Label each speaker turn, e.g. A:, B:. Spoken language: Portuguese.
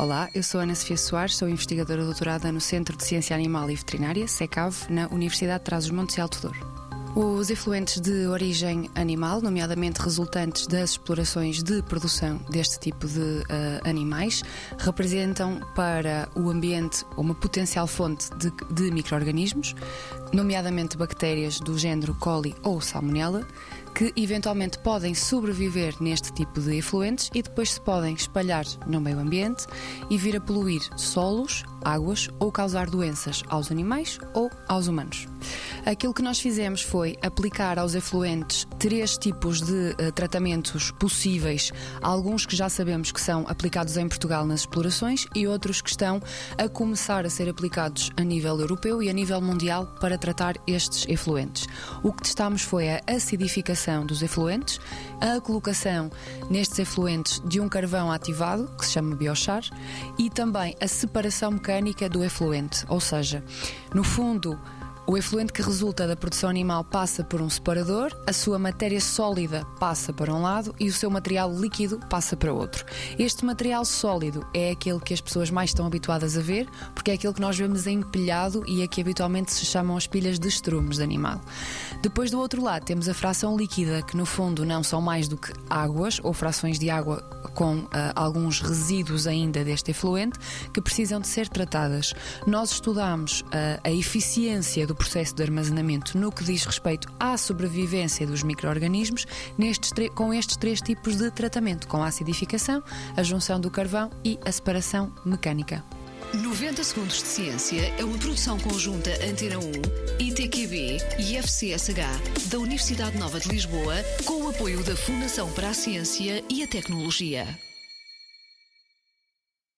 A: Olá, eu sou Ana Sofia Soares, sou investigadora doutorada no Centro de Ciência Animal e Veterinária, SECAV, na Universidade de Trás-os-Montes e Alto Douro. Os efluentes de origem animal, nomeadamente resultantes das explorações de produção deste tipo de uh, animais, representam para o ambiente uma potencial fonte de, de micro-organismos, nomeadamente bactérias do género coli ou salmonella, que eventualmente podem sobreviver neste tipo de efluentes e depois se podem espalhar no meio ambiente e vir a poluir solos, águas ou causar doenças aos animais ou aos humanos. Aquilo que nós fizemos foi aplicar aos efluentes três tipos de uh, tratamentos possíveis, alguns que já sabemos que são aplicados em Portugal nas explorações e outros que estão a começar a ser aplicados a nível europeu e a nível mundial para tratar estes efluentes. O que testámos foi a acidificação dos efluentes, a colocação nestes efluentes de um carvão ativado, que se chama biochar, e também a separação mecânica do efluente, ou seja, no fundo, o efluente que resulta da produção animal passa por um separador, a sua matéria sólida passa para um lado e o seu material líquido passa para outro. Este material sólido é aquele que as pessoas mais estão habituadas a ver, porque é aquele que nós vemos empilhado e é que habitualmente se chamam as pilhas de estrumes de animal. Depois do outro lado temos a fração líquida, que no fundo não são mais do que águas ou frações de água com uh, alguns resíduos ainda deste efluente que precisam de ser tratadas. Nós estudamos uh, a eficiência do processo de armazenamento no que diz respeito à sobrevivência dos micro-organismos com estes três tipos de tratamento, com a acidificação, a junção do carvão e a separação mecânica.
B: 90 Segundos de Ciência é uma produção conjunta Antena 1, ITQB e FCSH da Universidade Nova de Lisboa, com o apoio da Fundação para a Ciência e a Tecnologia.